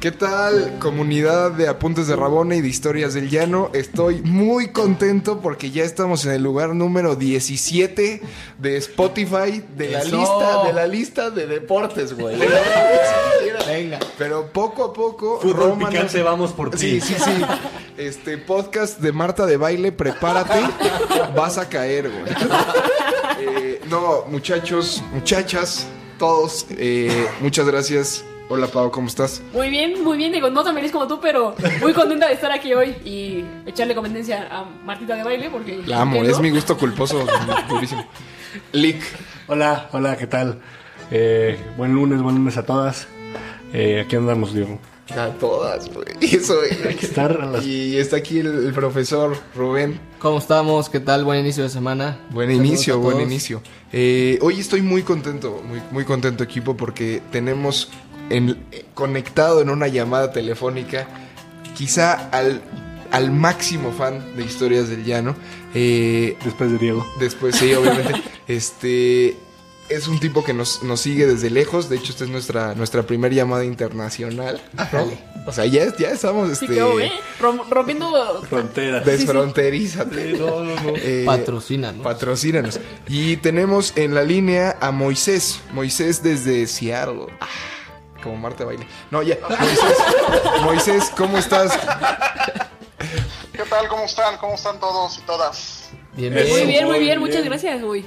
¿Qué tal, comunidad de Apuntes de Rabona y de Historias del Llano? Estoy muy contento porque ya estamos en el lugar número 17 de Spotify de la Eso. lista de la lista de deportes, güey. Venga. Pero poco a poco Fútbol Roma nos- vamos por ti. Sí, sí, sí. Este podcast de Marta de baile, prepárate, vas a caer, güey. Eh, no, muchachos, muchachas, todos, eh, muchas gracias. Hola, Pau, ¿cómo estás? Muy bien, muy bien. Digo, no tan feliz como tú, pero muy contenta de estar aquí hoy y echarle competencia a Martita de baile porque. La amo, ¿no? es mi gusto culposo, durísimo. Lick, Hola, hola, ¿qué tal? Eh, buen lunes, buen lunes a todas. Eh, aquí andamos, Diego. a todas, güey. Eso, Hay que estar a las... Y está aquí el, el profesor Rubén. ¿Cómo estamos? ¿Qué tal? Buen inicio de semana. Buen Saludos inicio, buen inicio. Eh, hoy estoy muy contento, muy, muy contento equipo porque tenemos en- eh, conectado en una llamada telefónica quizá al, al máximo fan de Historias del Llano. Eh, Después de Diego. después, sí, obviamente. este es un tipo que nos, nos sigue desde lejos. De hecho, esta es nuestra, nuestra primera llamada internacional. ¿no? O sea, ya, ya estamos Sí, este, ¿eh? Rom- rompiendo. Fronteras. desfronterízate. No, no, no. Eh, Patrocina, ¿no? Patrocínanos. Y tenemos en la línea a Moisés. Moisés desde Seattle. Ah, como Marta Baile. No, ya. Moisés, Moisés, ¿cómo estás? ¿Qué tal? ¿Cómo están? ¿Cómo están todos y todas? Bienvenido. Muy bien, muy Muy bien. bien. Muchas gracias, güey.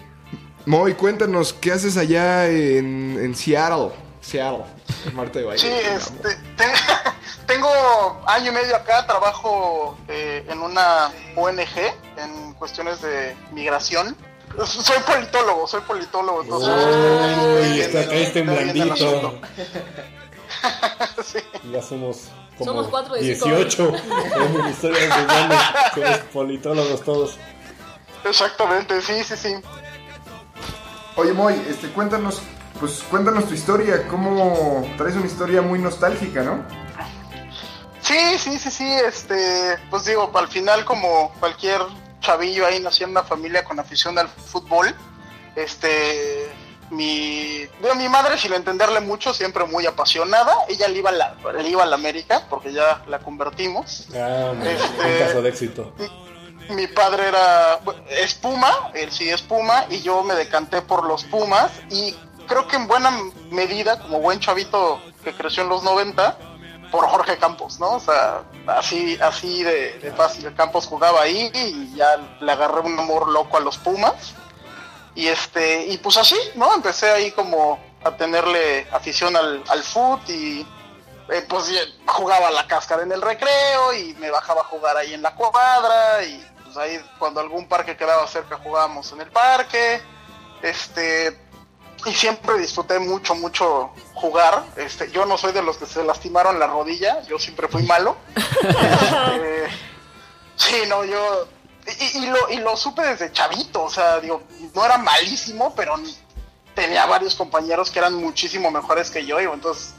Moy, cuéntanos, ¿qué haces allá en, en Seattle? Seattle. Marta de Baile. Sí, este, te- tengo año y medio acá, trabajo eh, en una ONG en cuestiones de migración. Soy politólogo, soy politólogo, entonces... Uy, estoy está en. Sí. Ya somos como Somos cuatro de cinco. 18. Tenemos historias de llano. Somos politólogos todos. Exactamente, sí, sí, sí. Oye, Moy, este, cuéntanos, pues cuéntanos tu historia. ¿Cómo traes una historia muy nostálgica, no? Sí, sí, sí, sí, este, pues digo, al final como cualquier chavillo ahí nació en una familia con afición al fútbol, este, mi, digo, mi madre sin entenderle mucho, siempre muy apasionada, ella le iba a la, le iba a la América, porque ya la convertimos, Ah. Este- un caso de éxito. mi padre era bueno, es Puma, él sí es Puma, y yo me decanté por los Pumas, y creo que en buena medida, como buen chavito que creció en los 90, por Jorge Campos, ¿no? O sea, así, así de, de fácil. Campos jugaba ahí y ya le agarré un amor loco a los Pumas. Y este, y pues así, ¿no? Empecé ahí como a tenerle afición al, al foot y eh, pues jugaba la cáscara en el recreo y me bajaba a jugar ahí en la cuadra y pues ahí cuando algún parque quedaba cerca jugábamos en el parque. Este, y siempre disfruté mucho, mucho jugar. Este, yo no soy de los que se lastimaron la rodilla, yo siempre fui malo. Este, sí, no, yo. Y, y lo, y lo supe desde chavito, o sea, digo, no era malísimo, pero tenía varios compañeros que eran muchísimo mejores que yo, y entonces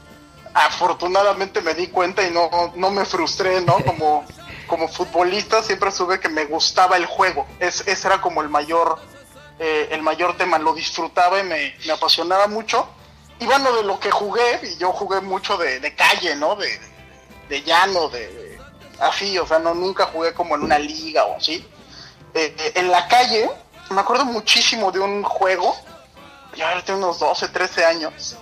afortunadamente me di cuenta y no, no me frustré, ¿no? Como, como futbolista siempre supe que me gustaba el juego. Es, ese era como el mayor, eh, el mayor tema, lo disfrutaba y me, me apasionaba mucho. Y bueno, de lo que jugué, y yo jugué mucho de, de calle, ¿no? De, de llano, de, así, o sea, no nunca jugué como en una liga o así. Eh, eh, en la calle, me acuerdo muchísimo de un juego, yo tenía unos 12, 13 años,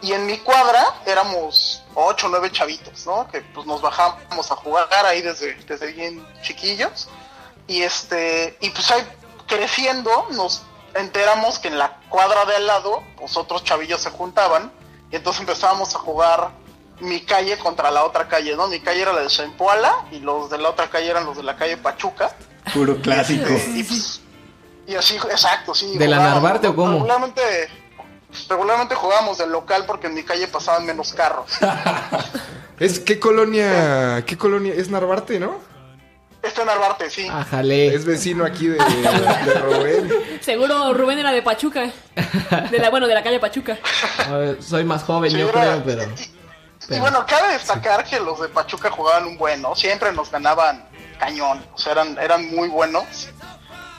y en mi cuadra éramos 8 o 9 chavitos, ¿no? Que pues nos bajábamos a jugar ahí desde, desde bien chiquillos, y este, y pues ahí creciendo nos enteramos que en la cuadra de al lado, pues otros chavillos se juntaban, y entonces empezábamos a jugar mi calle contra la otra calle, ¿no? Mi calle era la de Zempoala y los de la otra calle eran los de la calle Pachuca. Puro clásico. Y, pues, y así, exacto, sí. ¿De la Narvarte o cómo? Regularmente, regularmente jugábamos del local porque en mi calle pasaban menos carros. Es, ¿qué colonia, qué colonia? Es Narvarte, ¿no? Está en Arbarte, sí. Ájale. Es vecino aquí de, de Rubén. Seguro Rubén era de Pachuca. De la, bueno, de la calle Pachuca. A ver, Soy más joven, Sí, yo era- creo, pero. Y pero- bueno, cabe destacar que los de Pachuca jugaban un buen, ¿no? Siempre nos ganaban cañón, o sea, eran, eran muy buenos.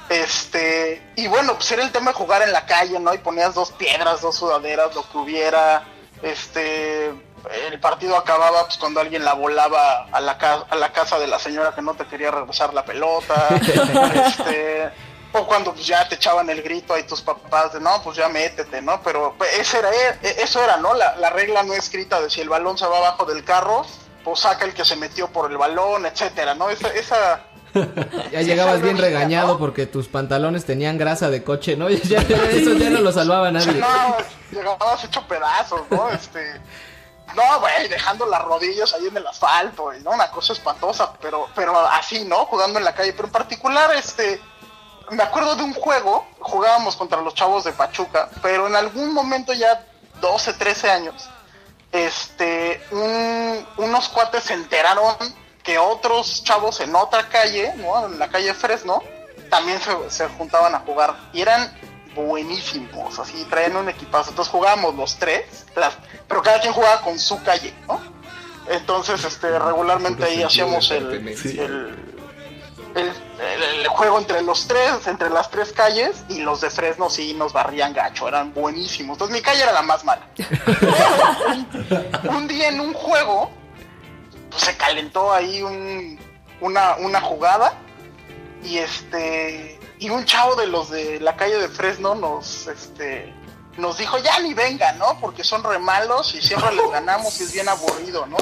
Este, y bueno, pues era el tema de jugar en la calle, ¿no? Y ponías dos piedras, dos sudaderas, lo que hubiera. Este, el partido acababa pues cuando alguien la volaba a la, ca- a la casa de la señora que no te quería regresar la pelota. este, o cuando pues, ya te echaban el grito ahí tus papás de no, pues ya métete, ¿no? Pero pues, ese era, e- eso era, ¿no? La, la regla no escrita de si el balón se va abajo del carro, pues saca el que se metió por el balón, etcétera, ¿no? Esa, esa Ya llegabas bien regañado ¿no? porque tus pantalones tenían grasa de coche, ¿no? Ya, eso ya no lo salvaba nadie. No, llegabas hecho pedazos, ¿no? Este. No, güey, dejando las rodillas ahí en el asfalto, y, ¿no? Una cosa espantosa, pero, pero así, ¿no? Jugando en la calle. Pero en particular, este. Me acuerdo de un juego, jugábamos contra los chavos de Pachuca, pero en algún momento ya 12, 13 años, este, un- unos cuates se enteraron que otros chavos en otra calle, ¿no? En la calle Fresno, también se, se juntaban a jugar y eran buenísimos, así traían un equipazo. Entonces jugábamos los tres, las- pero cada quien jugaba con su calle, ¿no? Entonces, este, regularmente ahí hacíamos el, el, el, el- el juego entre los tres, entre las tres calles, y los de Fresno sí nos barrían gacho, eran buenísimos. Entonces mi calle era la más mala. un, un día en un juego, pues se calentó ahí un- una, una jugada, y este, y un chavo de los de la calle de Fresno nos, este, nos dijo, ya ni venga, ¿no? Porque son re malos y siempre les ganamos y es bien aburrido, ¿no?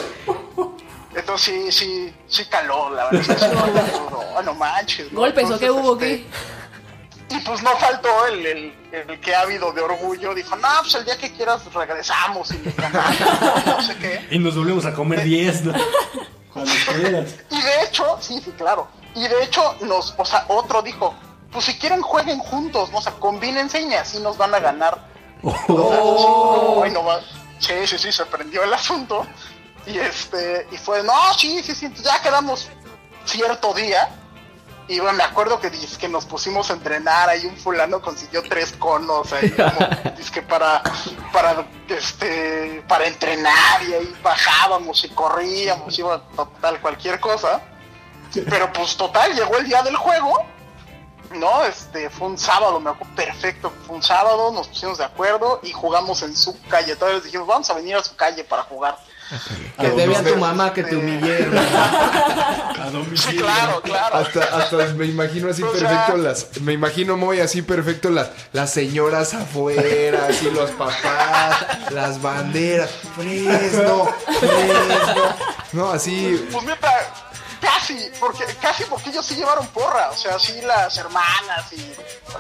Entonces sí, sí, sí caló, la verdad. es que sí caló, no, no manches. ¿no? ¿Golpes o qué hubo? este, ¿Qué? Y pues no faltó el, el, el que ha habido de orgullo. Dijo, no, pues el día que quieras regresamos y le ganamos, no sé qué. Y nos volvemos a comer 10, ¿no? Cuando quieras. Y de hecho, sí, sí, claro. Y de hecho, nos, o sea, otro dijo, pues si quieren jueguen juntos, ¿no? o sea, combínense y así nos van a ganar. O sea, sí, no, ay, no va- sí, sí, sí, se prendió el asunto. Y este, y fue, no, sí, sí, sí, ya quedamos cierto día. Y bueno, me acuerdo que, que nos pusimos a entrenar, ahí un fulano consiguió tres conos ahí como, dizque para, para, este, para entrenar y ahí bajábamos y corríamos, iba total cualquier cosa. Pero pues total, llegó el día del juego, ¿no? Este, fue un sábado, me acuerdo perfecto, fue un sábado, nos pusimos de acuerdo y jugamos en su calle. Entonces les dijimos, vamos a venir a su calle para jugar. Que te vea tu mamá que te humillé. A domicilio. Sí, claro, claro. Hasta, hasta me imagino así O sea- perfecto las. Me imagino muy así perfecto las, las señoras afuera, así los papás, las banderas. Fresno, Fresno. No, así. Pues mira, casi, porque casi porque ellos sí llevaron porra, o sea, sí las hermanas y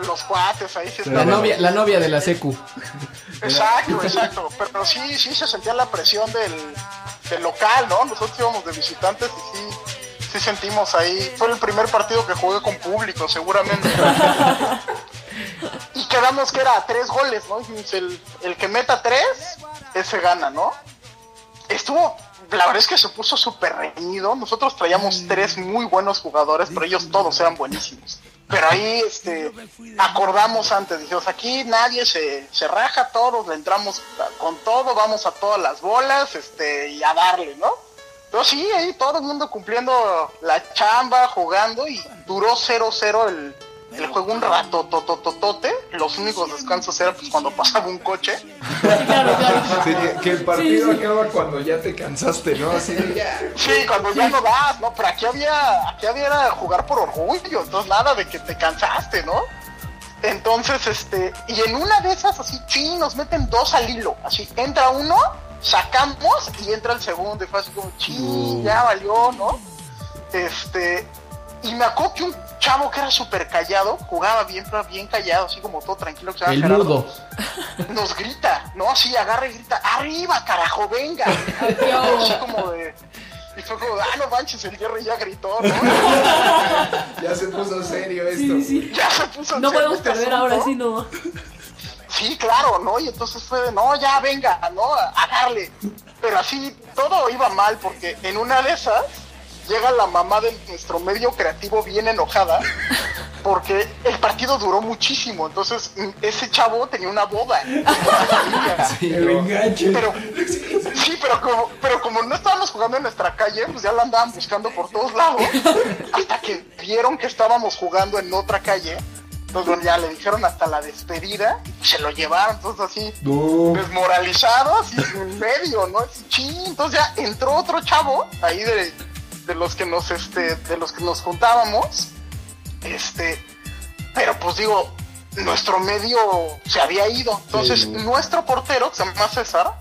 los cuates ahí sí La novia, la novia de la secu. Exacto, exacto, pero sí, sí se sentía la presión del, del local, ¿no? Nosotros íbamos de visitantes y sí, sí sentimos ahí, fue el primer partido que jugué con público, seguramente. y quedamos que era tres goles, ¿no? El, el que meta tres, ese gana, ¿no? Estuvo, la verdad es que se puso súper reñido. Nosotros traíamos tres muy buenos jugadores, pero ellos todos eran buenísimos. Pero ahí, este, acordamos antes, dijimos, aquí nadie se, se raja, todos le entramos con todo, vamos a todas las bolas, este, y a darle, ¿no? Pero sí, ahí todo el mundo cumpliendo la chamba, jugando, y duró 0-0 el, el juego un rato, totototote. Los únicos descansos eran pues cuando pasaba un coche. Claro, claro. sí, que, el partido Sí, sí. acaba cuando ya te cansaste, ¿no? Así de ya. Sí, cuando ya no das, ¿no? Pero aquí había, aquí había era jugar por orgullo, entonces nada de que te cansaste, ¿no? Entonces, este, y en una de esas así, ching, nos meten dos al hilo, así, entra uno, sacamos y entra el segundo, y fue así como, ching, ya valió, ¿no? Este, y me acuerdo que un chavo que era súper callado, jugaba bien, pero bien callado, así como todo tranquilo, que El Gerardo, mudo. nos grita, ¿no? Así agarra y grita, arriba, carajo, venga. Así como de... Y fue como, ah, no manches, el Jerry ya gritó, ¿no? Ya se puso serio esto. Sí, sí. ya se puso en No serio podemos este perder asunto. ahora sí, no. Sí, claro, ¿no? Y entonces fue de, no, ya venga, ¿no? A darle. Pero así todo iba mal porque en una de esas llega la mamá de nuestro medio creativo bien enojada porque el partido duró muchísimo. Entonces, mm, ese chavo tenía una boda. El enganche. Pero, sí, pero como, pero como no estábamos jugando en nuestra calle, pues ya la andaban buscando por todos lados. Hasta que vieron que estábamos jugando en otra calle. Entonces, bueno, ya le dijeron hasta la despedida y se lo llevaron. Entonces, así, No. desmoralizado, así en medio, ¿no? Así. Entonces ya entró otro chavo ahí de, de los que nos, este, de los que nos juntábamos. Este, pero pues digo, nuestro medio se había ido. Entonces, Sí. nuestro portero, que se llama César,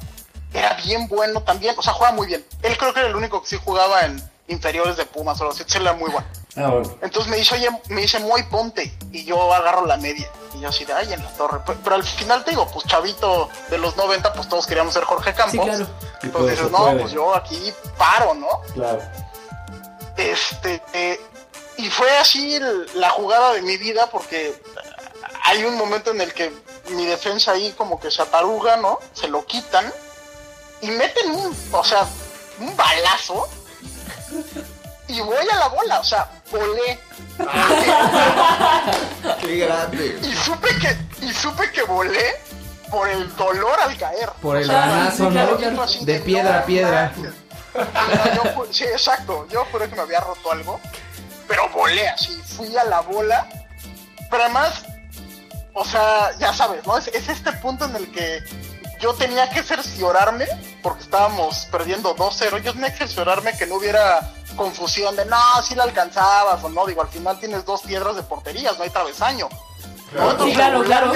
era bien bueno también. O sea, juega muy bien. Él creo que era el único que sí jugaba en inferiores de Pumas o así. Él era muy bueno. Ah, bueno. Entonces me dice, oye, me dice, muy ponte. Y yo agarro la media. Y yo así de, ay, en la torre. Pero, pero al final te digo, pues chavito de los 90, pues todos queríamos ser Jorge Campos. Sí, claro. Entonces dices, no, puede. pues yo aquí paro, ¿no? Claro. Este, eh, y fue así el- la jugada de mi vida porque hay un momento en el que mi defensa ahí como que se ataruga, ¿no? Se lo quitan y meten un, o sea, un balazo y voy a la bola, o sea, volé. Qué grande. Y supe que, y supe que volé por el dolor al caer. Por el O así De piedra a piedra. manches. Yo sí, exacto. Yo juré que me había roto algo, pero volé así, fui a la bola. Pero además, o sea, ya sabes, ¿no? Es, es este punto en el que yo tenía que cerciorarme, porque estábamos perdiendo 2-0, yo tenía que cerciorarme que no hubiera confusión de, no, si la alcanzabas o no. Digo, al final tienes dos piedras de porterías, no hay travesaño. ¿no? Entonces, Sí, claro, claro.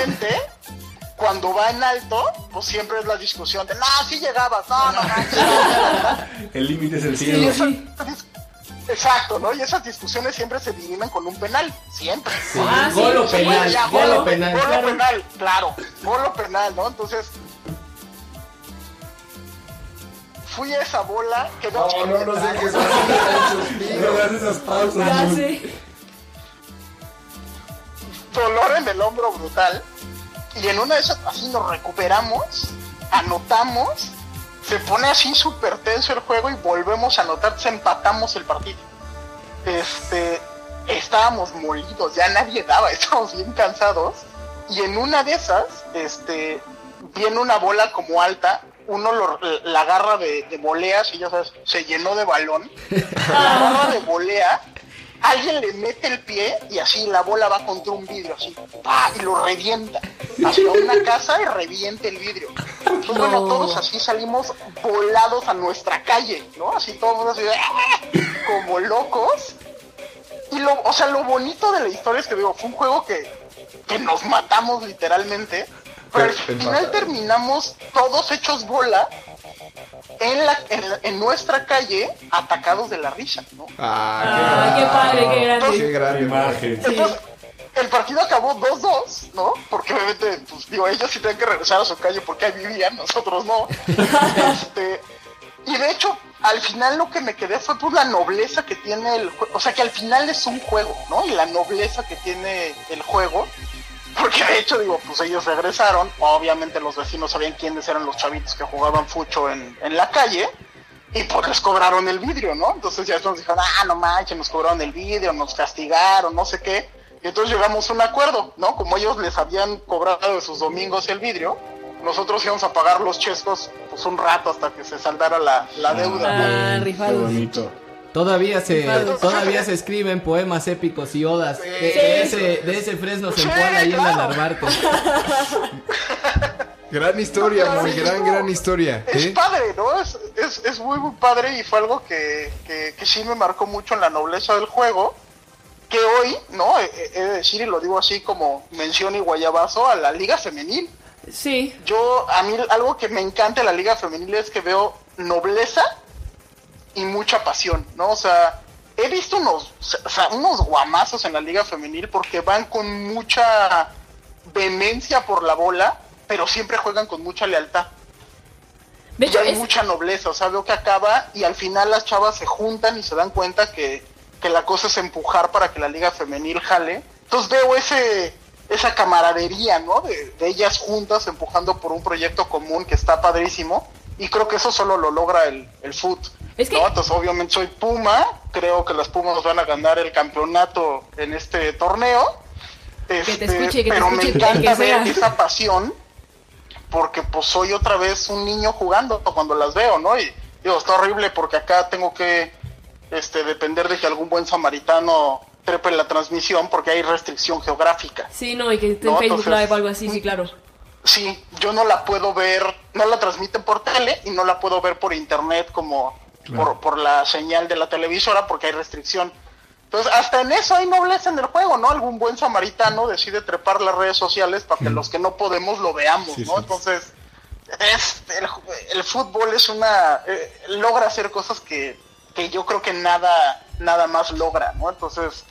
Cuando va en alto, pues siempre es la discusión de, no, sí llegabas, no, no, no. El límite es el cielo. esa- exacto, ¿no? Y esas discusiones siempre se dirimen con un penal, siempre. Ah, sí. Gol o Sí, penal, ya, gol o Gol penal. o penal, claro, gol o penal, ¿no? Entonces, fui a esa bola, quedó No, no, no sé qué es No esas pausas. Dolor en el hombro brutal. Y en una de esas, así nos recuperamos, anotamos, se pone así súper tenso el juego y volvemos a anotar, se empatamos el partido. Este, estábamos molidos, ya nadie daba, estábamos bien cansados. Y en una de esas, este, viene una bola como alta, uno lo- la agarra de, de voleas y ya sabes, se llenó de balón. La agarra de volea, alguien le mete el pie y así la bola va contra un vidrio, así, ¡pa! y lo revienta hacia una casa y revienta el vidrio. Entonces, bueno, No. todos así salimos volados a nuestra calle, ¿no? Así todos así, ¡ah! como locos. Y lo, o sea, lo bonito de la historia es que digo, fue un juego que, que nos matamos literalmente, pero al final terminamos todos hechos bola en, la, en, la- en nuestra calle, atacados de la risa, ¿no? Ah, qué padre, qué Qué grande. Qué grande. imagen. Entonces, el partido acabó 2-2, ¿no? Porque obviamente, pues digo, ellos sí tenían que regresar a su calle porque ahí vivían, nosotros no. Este, y de hecho, al final lo que me quedé fue pues la nobleza que tiene el juego. O sea, que al final es un juego, ¿no? Y la nobleza que tiene el juego. Porque de hecho, digo, pues ellos regresaron. Obviamente los vecinos sabían quiénes eran los chavitos que jugaban fucho en, en la calle. Y pues les cobraron el vidrio, ¿no? Entonces ya nos dijeron, ah, no manches, nos cobraron el vidrio, nos castigaron, no sé qué. Y entonces llegamos a un acuerdo, ¿no? Como ellos les habían cobrado de sus domingos el vidrio, nosotros íbamos a pagar los chescos pues un rato hasta que se saldara la, la deuda. ¿no? Ah, Qué rifados. bonito. Todavía se, todavía se escriben poemas épicos y odas de, Sí. de ese, de ese Fresno Sí, Sempoala ahí en la. Narvarte. Gran historia, muy gran, gran historia. Es ¿eh? padre, ¿no? Es, es, es muy, muy padre y fue algo que, que, que sí me marcó mucho en la nobleza del juego. Que hoy, ¿no? He, he de decir, y lo digo así como mención y guayabazo, a la liga femenil. Sí. Yo, a mí algo que me encanta de la liga femenil es que veo nobleza y mucha pasión, ¿no? O sea, he visto unos, o sea, unos guamazos en la liga femenil porque van con mucha vehemencia por la bola, pero siempre juegan con mucha lealtad. De Y hay es, mucha nobleza, o sea, veo que acaba y al final las chavas se juntan y se dan cuenta que, que la cosa es empujar para que la liga femenil jale. Entonces veo ese esa camaradería, ¿no? De, de ellas juntas empujando por un proyecto común que está padrísimo y creo que eso solo lo logra el, el foot. Es que- ¿no? Entonces obviamente soy Puma creo que las Pumas van a ganar el campeonato en este torneo. te Este, escuche, que te pero escuche me encanta que ver esa pasión porque pues soy otra vez un niño jugando cuando las veo, ¿no? Y digo, está horrible porque acá tengo que este, depender de que algún buen samaritano trepe la transmisión porque hay restricción geográfica. Sí, no, y que esté en No, Facebook entonces- Live o algo así, sí, claro. Sí, yo no la puedo ver, no la transmiten por tele y no la puedo ver por internet como por, por la señal de la televisora porque hay restricción. Entonces, hasta en eso hay nobleza en el juego, ¿no? Algún buen samaritano decide trepar las redes sociales para que los que no podemos lo veamos, Sí, ¿no? sí. Entonces, es, el, fútbol es una... eh, logra hacer cosas que, que yo creo que nada, nada más logra, ¿no? Entonces,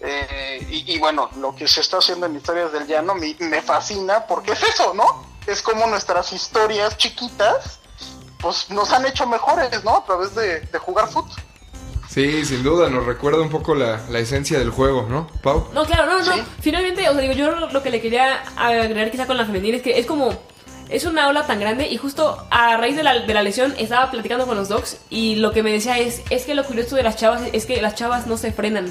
eh, y, y bueno, lo que se está haciendo en Historias del Llano me, me fascina porque es eso, ¿no? Es como nuestras historias chiquitas, pues nos han hecho mejores, ¿no? A través de, de jugar fútbol. Sí, sin duda, nos recuerda un poco la, la esencia del juego, ¿no, Pau? No, claro, no, no. Sí. Finalmente, o sea, digo, yo lo lo que le quería agregar quizá con la femenil es que es como. Es una ola tan grande y justo a raíz de la, de la lesión estaba platicando con los docs y lo que me decía es, es que lo curioso de las chavas es que las chavas no se frenan.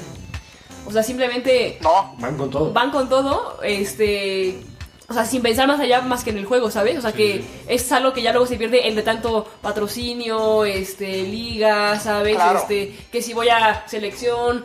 O sea, simplemente No, Van con todo. van con todo, este... O sea, sin pensar más allá más que en el juego, ¿sabes? O sea, que es algo que ya luego se pierde entre tanto patrocinio, este, liga, ¿sabes? Claro. Este, que si voy a selección,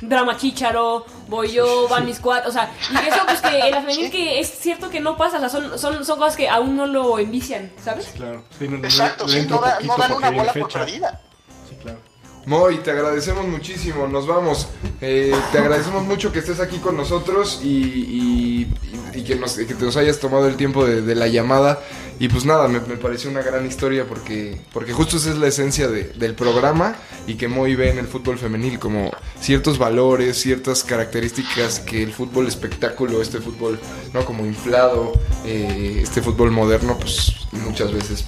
drama chicharo, voy yo, van mis cuatro, o sea, y eso pues que en la femenil que es cierto que no pasa, o sea, son, son, son cosas que aún no lo envician, ¿sabes? Claro. Sí, no- no- exacto, no no, no dan una bola por fecha. perdida. Sí, claro. Moy, te agradecemos muchísimo, nos vamos. Eh, te agradecemos mucho que estés aquí con nosotros y, y- y- y que, nos, que te nos hayas tomado el tiempo de, de la llamada. Y pues nada, me, me pareció una gran historia porque, porque justo esa es la esencia de- del programa y que Moy ve en el fútbol femenil como ciertos valores, ciertas características que el fútbol espectáculo, este fútbol no como inflado, eh, este fútbol moderno, pues muchas veces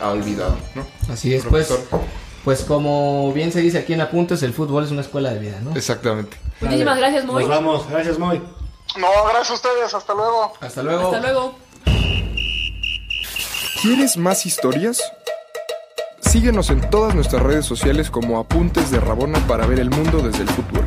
ha olvidado, ¿no? Así es, pues. Pues como bien se dice aquí en Apuntes, el fútbol es una escuela de vida, ¿no? Exactamente. Muchísimas gracias, Moy. Nos vamos. Gracias, Moy. No, gracias a ustedes, hasta luego. Hasta luego. Hasta luego. ¿Quieres más historias? Síguenos en todas nuestras redes sociales como Apuntes de Rabona para ver el mundo desde el fútbol.